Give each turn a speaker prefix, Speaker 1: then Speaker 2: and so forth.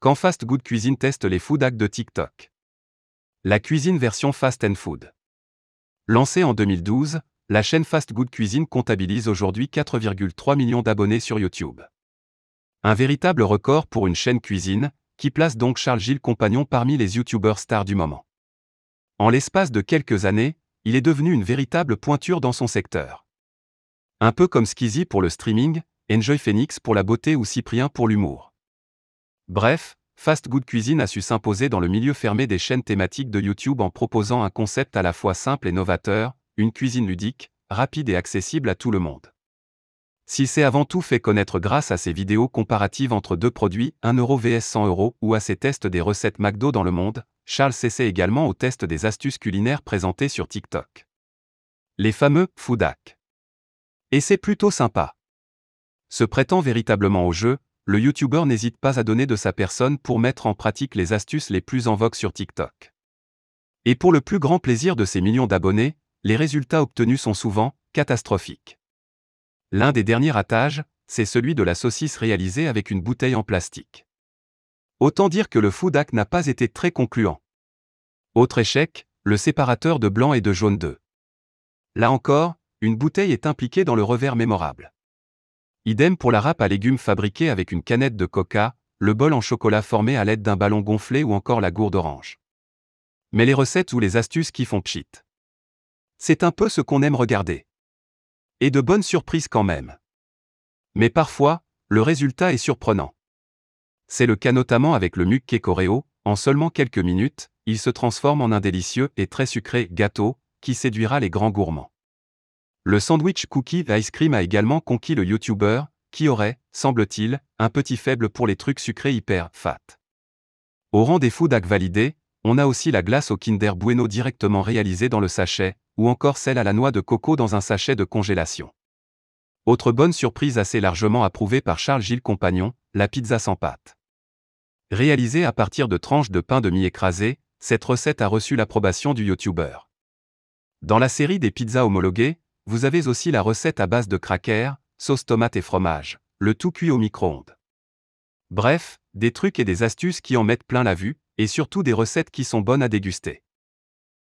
Speaker 1: Quand Fast Good Cuisine teste les food hacks de TikTok. La cuisine version Fast and Food. Lancée en 2012, la chaîne Fast Good Cuisine comptabilise aujourd'hui 4,3 millions d'abonnés sur YouTube. Un véritable record pour une chaîne cuisine, qui place donc Charles Gilles Compagnon parmi les YouTubeurs stars du moment. En l'espace de quelques années, il est devenu une véritable pointure dans son secteur. Un peu comme Skizzy pour le streaming, Enjoy Phoenix pour la beauté ou Cyprien pour l'humour. Bref, Fast Good Cuisine a su s'imposer dans le milieu fermé des chaînes thématiques de YouTube en proposant un concept à la fois simple et novateur, une cuisine ludique, rapide et accessible à tout le monde. S'il s'est avant tout fait connaître grâce à ses vidéos comparatives entre deux produits, 1 euro vs 100 euros, ou à ses tests des recettes McDo dans le monde, Charles s'essaie également au test des astuces culinaires présentées sur TikTok. Les fameux food hacks. Et c'est plutôt sympa. Se prêtant véritablement au jeu, le YouTuber n'hésite pas à donner de sa personne pour mettre en pratique les astuces les plus en vogue sur TikTok. Et pour le plus grand plaisir de ses millions d'abonnés, les résultats obtenus sont souvent catastrophiques. L'un des derniers ratages, c'est celui de la saucisse réalisée avec une bouteille en plastique. Autant dire que le food hack n'a pas été très concluant. Autre échec, le séparateur de blanc et de jaune d'œuf. Là encore, une bouteille est impliquée dans le revers mémorable. Idem pour la râpe à légumes fabriquée avec une canette de coca, le bol en chocolat formé à l'aide d'un ballon gonflé ou encore la gourde orange. Mais les recettes ou les astuces qui font pchit. C'est un peu ce qu'on aime regarder. Et de bonnes surprises quand même. Mais parfois, le résultat est surprenant. C'est le cas notamment avec le mukke Coreo, en seulement quelques minutes, il se transforme en un délicieux et très sucré gâteau, qui séduira les grands gourmands. Le sandwich cookie ice cream a également conquis le YouTuber, qui aurait, semble-t-il, un petit faible pour les trucs sucrés hyper fat. Au rang des food validés, on a aussi la glace au Kinder Bueno directement réalisée dans le sachet, ou encore celle à la noix de coco dans un sachet de congélation. Autre bonne surprise assez largement approuvée par Charles Gilles Compagnon, la pizza sans pâte. Réalisée à partir de tranches de pain de mie écrasées, cette recette a reçu l'approbation du YouTuber. Dans la série des pizzas homologuées, vous avez aussi la recette à base de crackers, sauce tomate et fromage, le tout cuit au micro-ondes. Bref, des trucs et des astuces qui en mettent plein la vue, et surtout des recettes qui sont bonnes à déguster.